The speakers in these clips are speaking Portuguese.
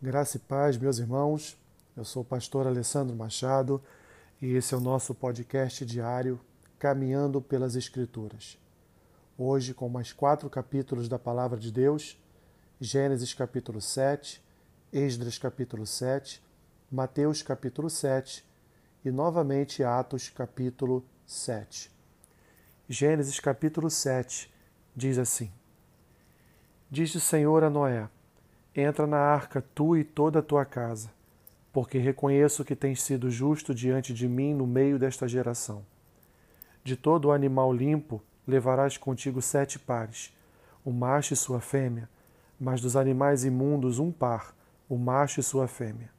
Graça e paz, meus irmãos. Eu sou o pastor Alessandro Machado e esse é o nosso podcast diário Caminhando pelas Escrituras. Hoje, com mais quatro capítulos da Palavra de Deus: Gênesis capítulo 7, Esdras capítulo 7, Mateus capítulo 7 e novamente Atos capítulo 7. Gênesis capítulo 7 diz assim: Diz o Senhor a Noé: Entra na arca tu e toda a tua casa, porque reconheço que tens sido justo diante de mim no meio desta geração. De todo o animal limpo levarás contigo sete pares, o macho e sua fêmea, mas dos animais imundos um par, o macho e sua fêmea.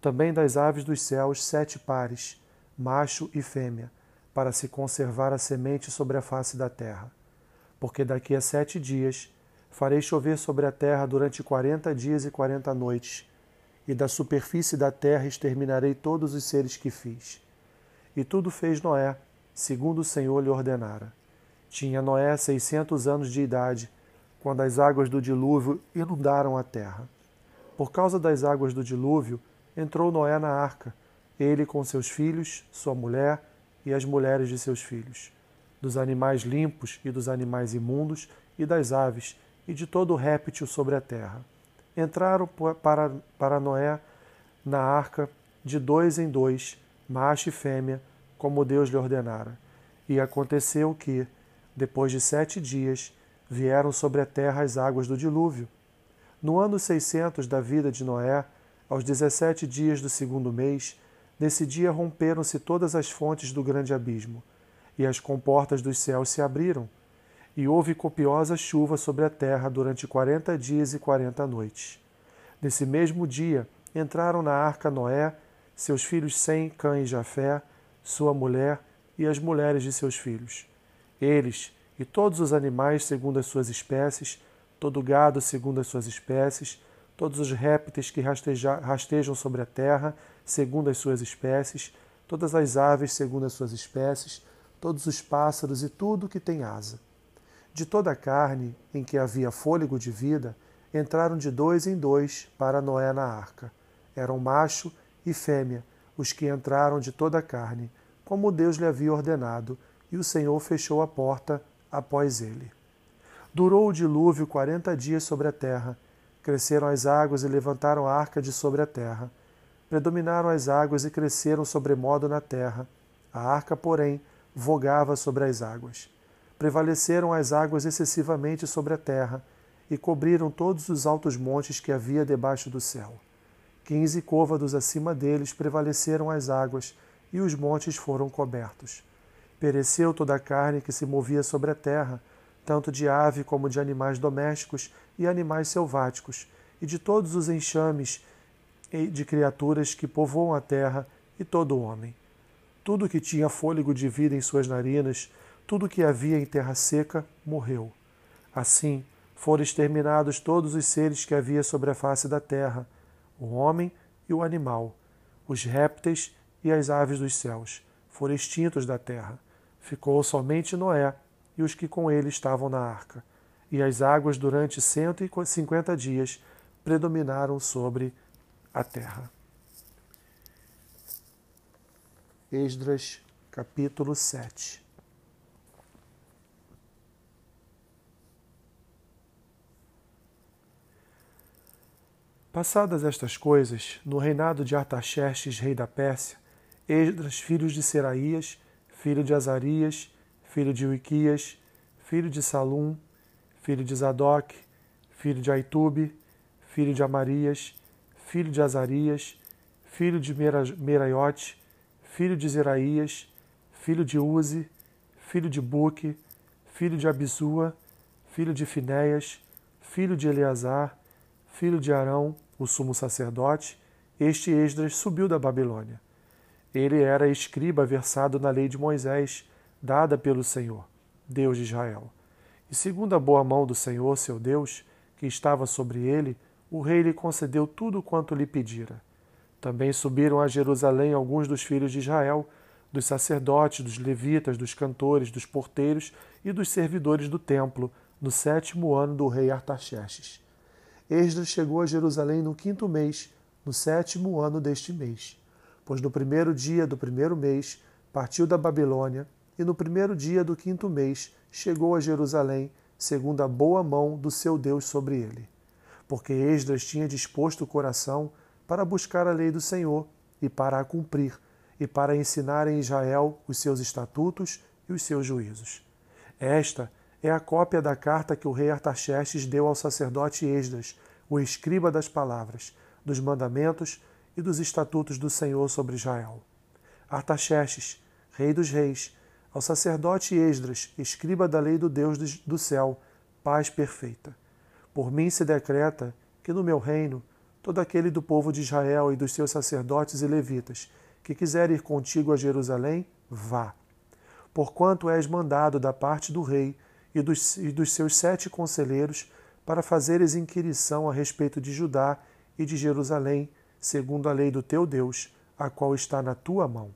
Também das aves dos céus sete pares, macho e fêmea, para se conservar a semente sobre a face da terra. Porque daqui a sete dias Farei chover sobre a terra durante quarenta dias e quarenta noites, e da superfície da terra exterminarei todos os seres que fiz. E tudo fez Noé, segundo o Senhor lhe ordenara. Tinha Noé seiscentos anos de idade, quando as águas do dilúvio inundaram a terra. Por causa das águas do dilúvio, entrou Noé na arca, ele com seus filhos, sua mulher e as mulheres de seus filhos, dos animais limpos e dos animais imundos e das aves, e de todo réptil sobre a terra. Entraram para, para Noé na arca de dois em dois, macho e fêmea, como Deus lhe ordenara. E aconteceu que, depois de sete dias, vieram sobre a terra as águas do dilúvio. No ano seiscentos da vida de Noé, aos dezessete dias do segundo mês, nesse dia romperam-se todas as fontes do grande abismo, e as comportas dos céus se abriram e houve copiosa chuva sobre a terra durante quarenta dias e quarenta noites. Nesse mesmo dia entraram na arca Noé, seus filhos Sem, Cã e Jafé, sua mulher e as mulheres de seus filhos. Eles e todos os animais segundo as suas espécies, todo gado segundo as suas espécies, todos os répteis que rastejam sobre a terra segundo as suas espécies, todas as aves segundo as suas espécies, todos os pássaros e tudo que tem asa de toda a carne em que havia fôlego de vida, entraram de dois em dois para Noé na arca. Eram macho e fêmea os que entraram de toda a carne, como Deus lhe havia ordenado, e o Senhor fechou a porta após ele. Durou o dilúvio quarenta dias sobre a terra. Cresceram as águas e levantaram a arca de sobre a terra. Predominaram as águas e cresceram sobremodo na terra. A arca, porém, vogava sobre as águas prevaleceram as águas excessivamente sobre a terra e cobriram todos os altos montes que havia debaixo do céu. Quinze côvados acima deles prevaleceram as águas, e os montes foram cobertos. Pereceu toda a carne que se movia sobre a terra, tanto de ave como de animais domésticos e animais selváticos, e de todos os enxames de criaturas que povoam a terra, e todo o homem. Tudo que tinha fôlego de vida em suas narinas tudo que havia em terra seca morreu. Assim, foram exterminados todos os seres que havia sobre a face da terra, o homem e o animal, os répteis e as aves dos céus, foram extintos da terra. Ficou somente Noé e os que com ele estavam na arca. E as águas durante cento e cinquenta dias predominaram sobre a terra. Esdras, capítulo 7 Passadas estas coisas, no reinado de Artaxerxes, rei da Pérsia, Esdras, filho de Seraías, filho de Azarias, filho de Uiquias, filho de Salum, filho de Zadok, filho de Aitube, filho de Amarias, filho de Azarias, filho de Meraiote, filho de Zeraías, filho de Uzi, filho de Buque, filho de Abisua, filho de Finéias, filho de Eleazar, filho de Arão, o sumo sacerdote, este Esdras subiu da Babilônia. Ele era escriba versado na lei de Moisés, dada pelo Senhor, Deus de Israel. E segundo a boa mão do Senhor, seu Deus, que estava sobre ele, o rei lhe concedeu tudo quanto lhe pedira. Também subiram a Jerusalém alguns dos filhos de Israel, dos sacerdotes, dos levitas, dos cantores, dos porteiros e dos servidores do templo, no sétimo ano do rei Artaxerxes Esdras chegou a Jerusalém no quinto mês, no sétimo ano deste mês. Pois no primeiro dia do primeiro mês partiu da Babilônia, e no primeiro dia do quinto mês chegou a Jerusalém, segundo a boa mão do seu Deus sobre ele. Porque Esdras tinha disposto o coração para buscar a lei do Senhor e para a cumprir, e para ensinar em Israel os seus estatutos e os seus juízos. Esta é a cópia da carta que o rei Artaxerxes deu ao sacerdote Esdras, o escriba das palavras, dos mandamentos e dos estatutos do Senhor sobre Israel. Artaxerxes, rei dos reis, ao sacerdote Esdras, escriba da lei do Deus do céu, paz perfeita. Por mim se decreta que no meu reino todo aquele do povo de Israel e dos seus sacerdotes e levitas que quiser ir contigo a Jerusalém, vá. Porquanto és mandado da parte do rei e dos, e dos seus sete conselheiros para fazeres inquirição a respeito de Judá e de Jerusalém, segundo a lei do teu Deus, a qual está na tua mão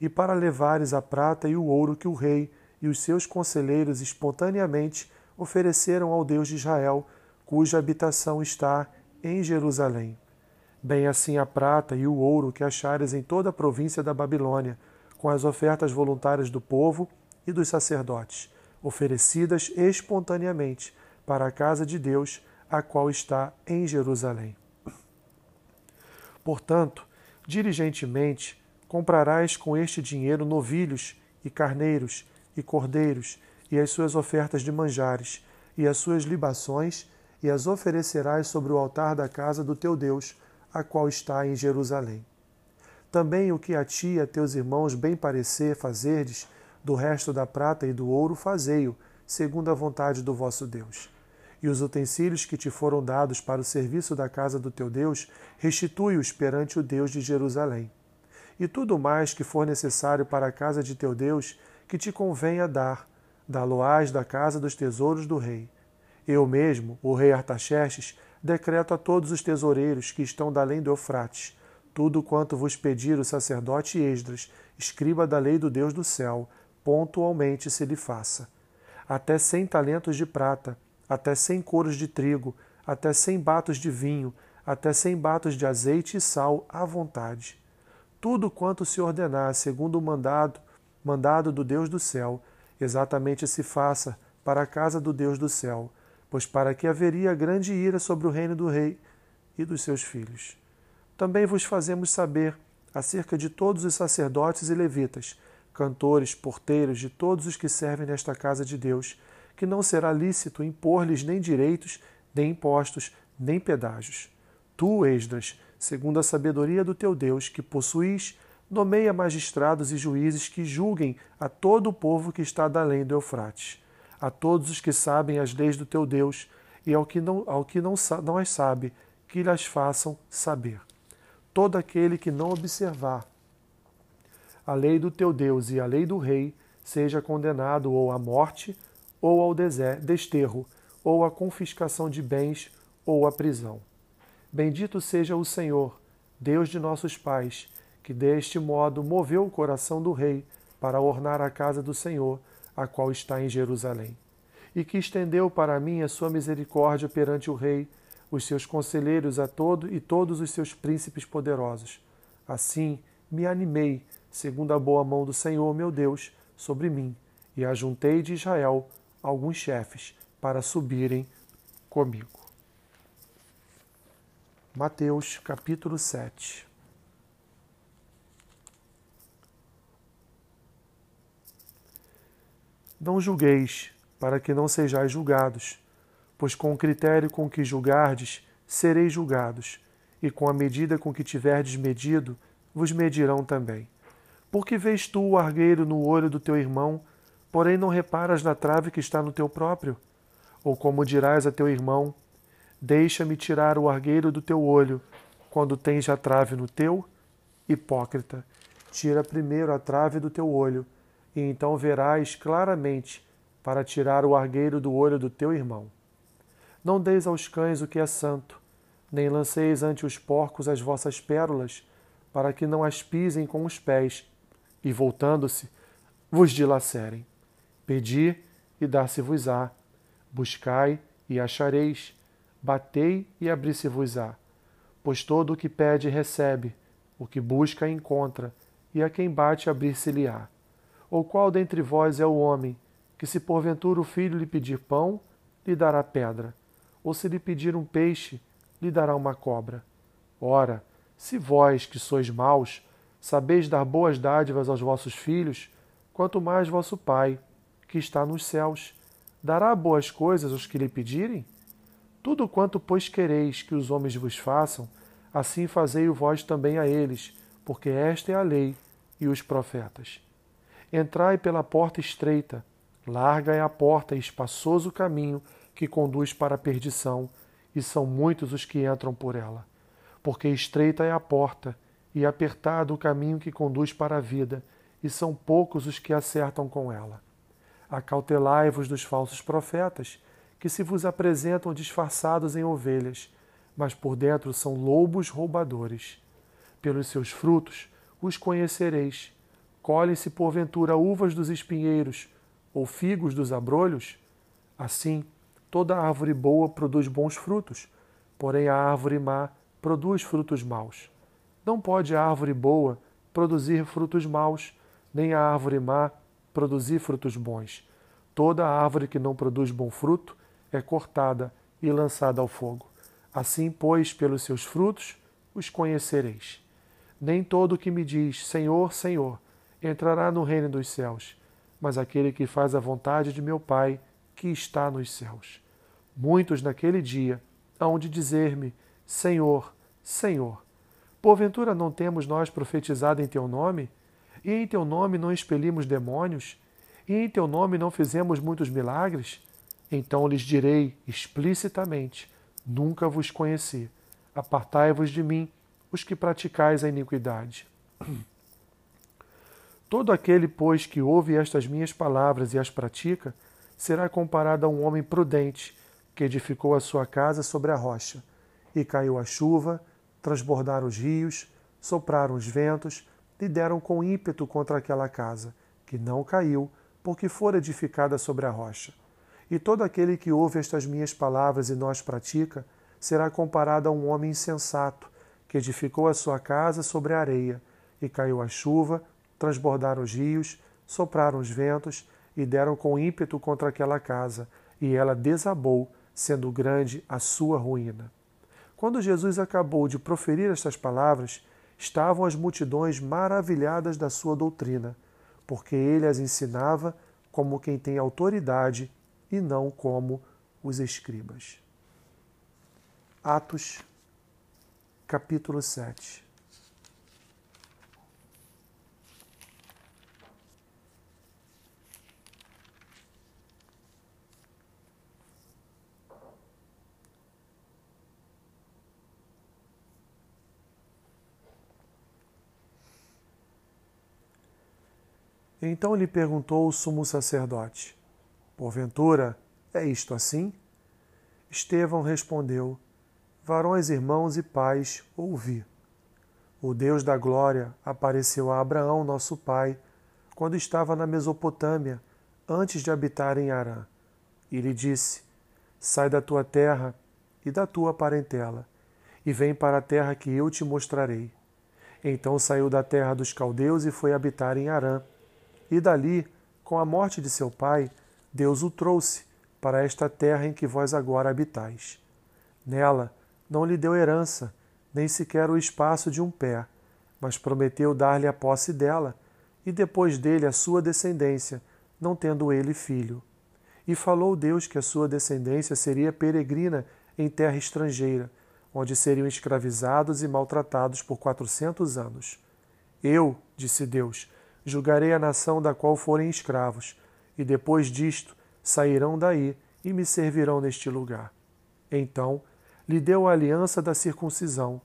e para levares a prata e o ouro que o rei e os seus conselheiros espontaneamente ofereceram ao Deus de Israel, cuja habitação está em Jerusalém. Bem assim a prata e o ouro que achares em toda a província da Babilônia, com as ofertas voluntárias do povo e dos sacerdotes, oferecidas espontaneamente para a casa de Deus, a qual está em Jerusalém. Portanto, diligentemente comprarás com este dinheiro novilhos e carneiros e cordeiros e as suas ofertas de manjares e as suas libações e as oferecerás sobre o altar da casa do teu Deus, a qual está em Jerusalém. Também o que a ti e a teus irmãos bem parecer fazerdes, do resto da prata e do ouro, fazei-o, segundo a vontade do vosso Deus. E os utensílios que te foram dados para o serviço da casa do teu Deus, restitui-os perante o Deus de Jerusalém e tudo mais que for necessário para a casa de teu Deus, que te convenha dar, da-lo-ás da casa dos tesouros do rei. Eu mesmo, o rei Artaxerxes, decreto a todos os tesoureiros que estão da além do Eufrates, tudo quanto vos pedir o sacerdote Esdras, escriba da lei do Deus do céu, pontualmente se lhe faça. Até cem talentos de prata, até cem coros de trigo, até cem batos de vinho, até cem batos de azeite e sal à vontade tudo quanto se ordenar segundo o mandado, mandado do Deus do céu, exatamente se faça para a casa do Deus do céu, pois para que haveria grande ira sobre o reino do rei e dos seus filhos. Também vos fazemos saber acerca de todos os sacerdotes e levitas, cantores, porteiros, de todos os que servem nesta casa de Deus, que não será lícito impor-lhes nem direitos, nem impostos, nem pedágios. Tu, Esdras, segundo a sabedoria do teu Deus, que possuís, nomeia magistrados e juízes que julguem a todo o povo que está além do Eufrates, a todos os que sabem as leis do teu Deus, e ao que não, ao que não, não as sabe, que lhes façam saber. Todo aquele que não observar a lei do teu Deus e a lei do rei, seja condenado ou à morte, ou ao desterro, ou à confiscação de bens, ou à prisão. Bendito seja o Senhor, Deus de nossos pais, que deste modo moveu o coração do rei para ornar a casa do Senhor, a qual está em Jerusalém, e que estendeu para mim a sua misericórdia perante o rei, os seus conselheiros a todo e todos os seus príncipes poderosos. Assim me animei, segundo a boa mão do Senhor meu Deus, sobre mim, e ajuntei de Israel alguns chefes para subirem comigo. Mateus capítulo 7 Não julgueis, para que não sejais julgados, pois com o critério com que julgardes, sereis julgados, e com a medida com que tiverdes medido, vos medirão também. Porque vês tu o argueiro no olho do teu irmão, porém não reparas na trave que está no teu próprio? Ou como dirás a teu irmão, Deixa-me tirar o argueiro do teu olho, quando tens a trave no teu? Hipócrita, tira primeiro a trave do teu olho, e então verás claramente para tirar o argueiro do olho do teu irmão. Não deis aos cães o que é santo, nem lanceis ante os porcos as vossas pérolas, para que não as pisem com os pés, e voltando-se, vos dilacerem. Pedi e dar-se-vos-á, buscai e achareis batei e abri-se-vos-á. Pois todo o que pede recebe, o que busca encontra, e a quem bate abrir-se-lhe-á. Ou qual dentre vós é o homem, que se porventura o filho lhe pedir pão, lhe dará pedra, ou se lhe pedir um peixe, lhe dará uma cobra? Ora, se vós, que sois maus, sabeis dar boas dádivas aos vossos filhos, quanto mais vosso Pai, que está nos céus, dará boas coisas aos que lhe pedirem? Tudo quanto, pois, quereis que os homens vos façam, assim fazei-o vós também a eles, porque esta é a lei e os profetas. Entrai pela porta estreita, larga é a porta e espaçoso o caminho que conduz para a perdição, e são muitos os que entram por ela. Porque estreita é a porta, e apertado o caminho que conduz para a vida, e são poucos os que acertam com ela. Acautelai-vos dos falsos profetas, que se vos apresentam disfarçados em ovelhas, mas por dentro são lobos roubadores. Pelos seus frutos os conhecereis. Colhem-se porventura uvas dos espinheiros ou figos dos abrolhos? Assim, toda árvore boa produz bons frutos, porém a árvore má produz frutos maus. Não pode a árvore boa produzir frutos maus, nem a árvore má produzir frutos bons. Toda árvore que não produz bom fruto é cortada e lançada ao fogo. Assim, pois, pelos seus frutos os conhecereis. Nem todo o que me diz Senhor, Senhor entrará no reino dos céus, mas aquele que faz a vontade de meu Pai que está nos céus. Muitos naquele dia hão de dizer-me: Senhor, Senhor, porventura não temos nós profetizado em teu nome? E em teu nome não expelimos demônios? E em teu nome não fizemos muitos milagres? Então lhes direi explicitamente: Nunca vos conheci. Apartai-vos de mim, os que praticais a iniquidade. Todo aquele, pois, que ouve estas minhas palavras e as pratica, será comparado a um homem prudente que edificou a sua casa sobre a rocha. E caiu a chuva, transbordaram os rios, sopraram os ventos e deram com ímpeto contra aquela casa, que não caiu, porque fora edificada sobre a rocha. E todo aquele que ouve estas minhas palavras e as pratica, será comparado a um homem insensato, que edificou a sua casa sobre a areia, e caiu a chuva, transbordaram os rios, sopraram os ventos, e deram com ímpeto contra aquela casa, e ela desabou, sendo grande a sua ruína. Quando Jesus acabou de proferir estas palavras, estavam as multidões maravilhadas da sua doutrina, porque ele as ensinava como quem tem autoridade e não como os escribas. Atos, capítulo 7. Então lhe perguntou o sumo sacerdote: Porventura, é isto assim? Estevão respondeu: Varões, irmãos e pais, ouvi. O Deus da glória apareceu a Abraão, nosso pai, quando estava na Mesopotâmia, antes de habitar em Arã. E lhe disse: Sai da tua terra e da tua parentela, e vem para a terra que eu te mostrarei. Então saiu da terra dos caldeus e foi habitar em Arã. E dali, com a morte de seu pai, Deus o trouxe para esta terra em que vós agora habitais. Nela não lhe deu herança, nem sequer o espaço de um pé, mas prometeu dar-lhe a posse dela, e depois dele a sua descendência, não tendo ele filho. E falou Deus que a sua descendência seria peregrina em terra estrangeira, onde seriam escravizados e maltratados por quatrocentos anos. Eu, disse Deus, julgarei a nação da qual forem escravos, e depois disto sairão daí e me servirão neste lugar. Então lhe deu a aliança da circuncisão.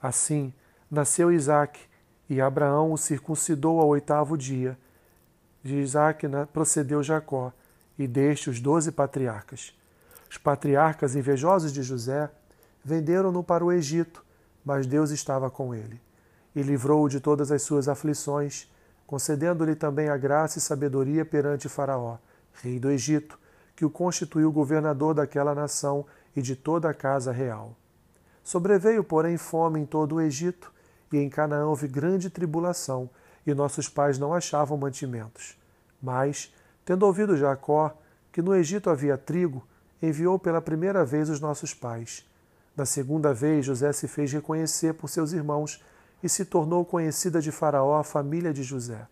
Assim nasceu Isaque, e Abraão o circuncidou ao oitavo dia. De Isaque procedeu Jacó, e deste os doze patriarcas. Os patriarcas invejosos de José venderam-no para o Egito, mas Deus estava com ele, e livrou-o de todas as suas aflições, concedendo-lhe também a graça e sabedoria perante Faraó, rei do Egito, que o constituiu governador daquela nação e de toda a casa real. Sobreveio, porém, fome em todo o Egito, e em Canaã houve grande tribulação, e nossos pais não achavam mantimentos. Mas, tendo ouvido Jacó que no Egito havia trigo, enviou pela primeira vez os nossos pais. Na segunda vez, José se fez reconhecer por seus irmãos e se tornou conhecida de Faraó a família de José.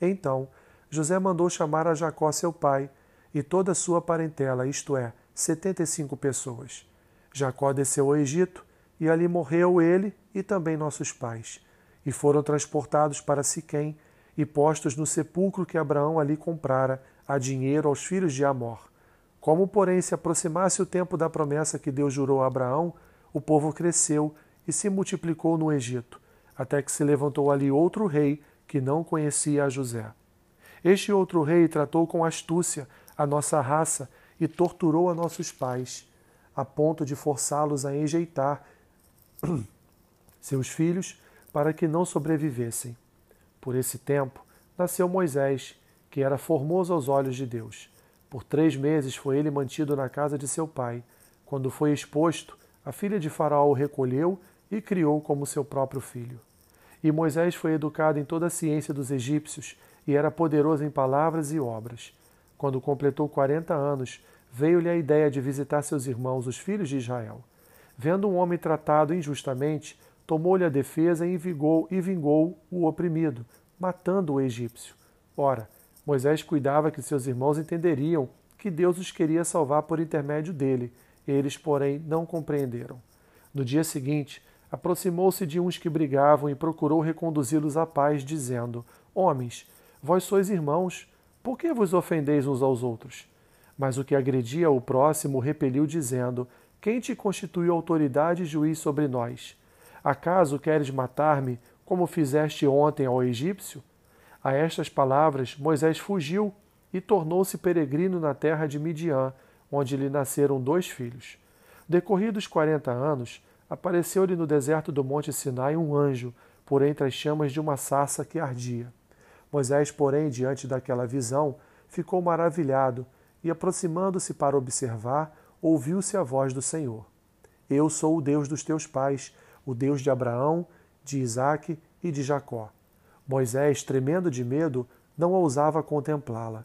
Então, José mandou chamar a Jacó, seu pai, e toda a sua parentela, isto é, setenta e cinco pessoas. Jacó desceu ao Egito, e ali morreu ele e também nossos pais, e foram transportados para Siquém e postos no sepulcro que Abraão ali comprara a dinheiro aos filhos de Amor. Como, porém, se aproximasse o tempo da promessa que Deus jurou a Abraão, o povo cresceu e se multiplicou no Egito, até que se levantou ali outro rei que não conhecia a José. Este outro rei tratou com astúcia a nossa raça e torturou a nossos pais, a ponto de forçá-los a enjeitar seus filhos para que não sobrevivessem. Por esse tempo, nasceu Moisés, que era formoso aos olhos de Deus. Por três meses foi ele mantido na casa de seu pai. Quando foi exposto, a filha de Faraó o recolheu e criou como seu próprio filho. E Moisés foi educado em toda a ciência dos egípcios e era poderoso em palavras e obras. Quando completou quarenta anos, veio-lhe a ideia de visitar seus irmãos, os filhos de Israel. Vendo um homem tratado injustamente, tomou-lhe a defesa e vingou, e vingou o oprimido, matando o egípcio. Ora, Moisés cuidava que seus irmãos entenderiam que Deus os queria salvar por intermédio dele. Eles, porém, não compreenderam. No dia seguinte, aproximou-se de uns que brigavam e procurou reconduzi-los à paz, dizendo: Homens, vós sois irmãos, por que vos ofendeis uns aos outros? Mas o que agredia o próximo repeliu, dizendo: Quem te constituiu autoridade e juiz sobre nós? Acaso queres matar-me, como fizeste ontem ao egípcio? A estas palavras, Moisés fugiu e tornou-se peregrino na terra de Midian, onde lhe nasceram dois filhos. Decorridos quarenta anos, apareceu-lhe no deserto do monte Sinai um anjo, por entre as chamas de uma sarça que ardia. Moisés, porém, diante daquela visão, ficou maravilhado e, aproximando-se para observar, ouviu-se a voz do Senhor: Eu sou o Deus dos teus pais, o Deus de Abraão, de Isaque e de Jacó. Moisés, tremendo de medo, não ousava contemplá-la.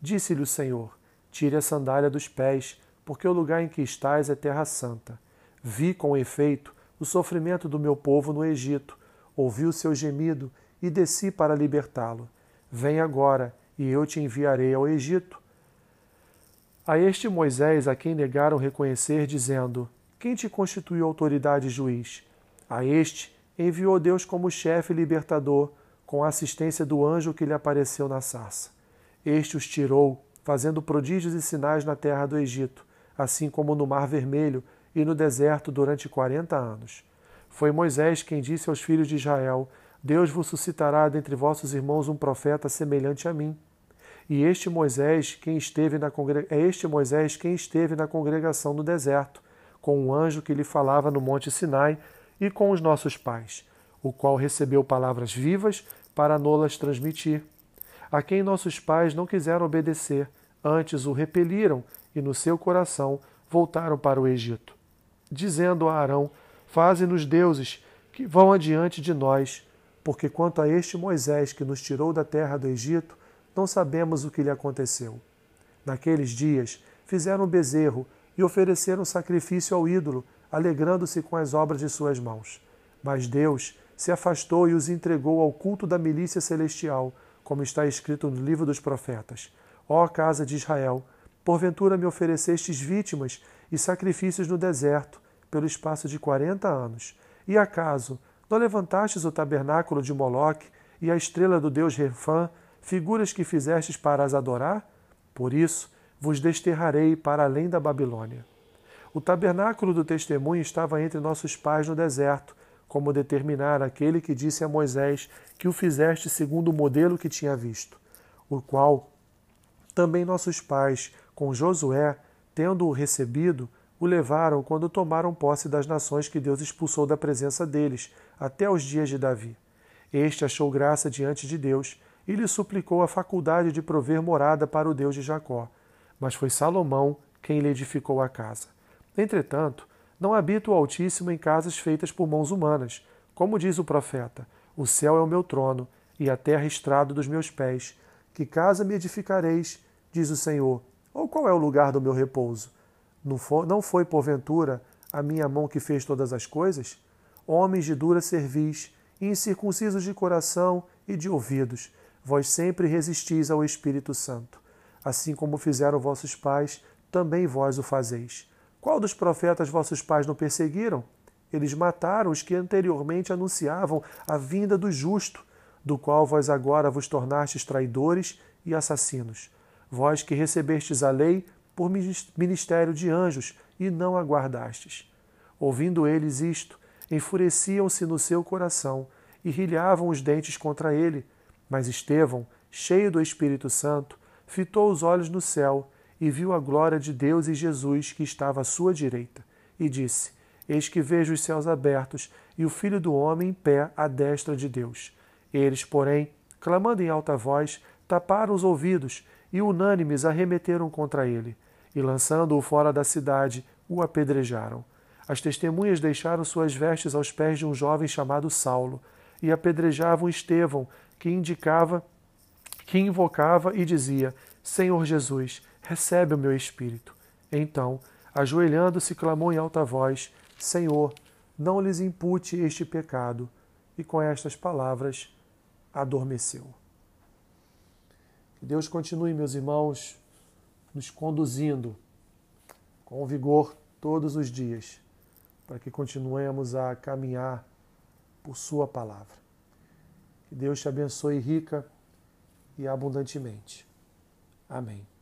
Disse-lhe o Senhor: Tire a sandália dos pés, porque o lugar em que estás é terra santa. Vi com efeito o sofrimento do meu povo no Egito, ouvi o seu gemido e desci para libertá-lo. Vem agora, e eu te enviarei ao Egito. A este Moisés, a quem negaram reconhecer, dizendo: Quem te constituiu autoridade juiz? A este enviou Deus como chefe libertador, com a assistência do anjo que lhe apareceu na sarça. Este os tirou, fazendo prodígios e sinais na terra do Egito, assim como no Mar Vermelho, e no deserto durante quarenta anos. Foi Moisés quem disse aos filhos de Israel: Deus vos suscitará dentre vossos irmãos um profeta semelhante a mim. E este Moisés, quem esteve na é este Moisés quem esteve na congregação no deserto, com um anjo que lhe falava no monte Sinai e com os nossos pais, o qual recebeu palavras vivas para nolas transmitir, a quem nossos pais não quiseram obedecer, antes o repeliram e no seu coração voltaram para o Egito dizendo a Arão: Faze-nos deuses que vão adiante de nós, porque quanto a este Moisés que nos tirou da terra do Egito, não sabemos o que lhe aconteceu. Naqueles dias fizeram bezerro e ofereceram sacrifício ao ídolo, alegrando-se com as obras de suas mãos. Mas Deus se afastou e os entregou ao culto da milícia celestial, como está escrito no livro dos profetas. Ó casa de Israel, porventura me oferecestes vítimas e sacrifícios no deserto, pelo espaço de quarenta anos. E acaso não levantastes o tabernáculo de Moloque e a estrela do deus Refã, figuras que fizestes para as adorar? Por isso vos desterrarei para além da Babilônia. O tabernáculo do testemunho estava entre nossos pais no deserto, como determinara aquele que disse a Moisés que o fizeste segundo o modelo que tinha visto, o qual também nossos pais, com Josué, tendo-o recebido, o levaram quando tomaram posse das nações que Deus expulsou da presença deles, até os dias de Davi. Este achou graça diante de Deus e lhe suplicou a faculdade de prover morada para o Deus de Jacó. Mas foi Salomão quem lhe edificou a casa. Entretanto, não habita o Altíssimo em casas feitas por mãos humanas. Como diz o profeta: O céu é o meu trono e a terra estrado dos meus pés. Que casa me edificareis, diz o Senhor? Ou qual é o lugar do meu repouso? Não foi, porventura, a minha mão que fez todas as coisas? Homens de dura cerviz, incircuncisos de coração e de ouvidos, vós sempre resistis ao Espírito Santo. Assim como fizeram vossos pais, também vós o fazeis. Qual dos profetas vossos pais não perseguiram? Eles mataram os que anteriormente anunciavam a vinda do justo, do qual vós agora vos tornastes traidores e assassinos. Vós que recebestes a lei por ministério de anjos e não aguardastes. Ouvindo eles isto, enfureciam-se no seu coração e rilhavam os dentes contra ele. Mas Estevão, cheio do Espírito Santo, fitou os olhos no céu e viu a glória de Deus e Jesus que estava à sua direita, e disse: Eis que vejo os céus abertos e o Filho do Homem em pé à destra de Deus. Eles, porém, clamando em alta voz, taparam os ouvidos e unânimes arremeteram contra ele, e lançando-o fora da cidade, o apedrejaram. As testemunhas deixaram suas vestes aos pés de um jovem chamado Saulo, e apedrejavam Estevão, que indicava, que invocava e dizia: Senhor Jesus, recebe o meu espírito. Então, ajoelhando-se, clamou em alta voz: Senhor, não lhes impute este pecado. E com estas palavras, adormeceu. Que Deus continue, meus irmãos, nos conduzindo com vigor todos os dias, para que continuemos a caminhar por Sua palavra. Que Deus te abençoe rica e abundantemente. Amém.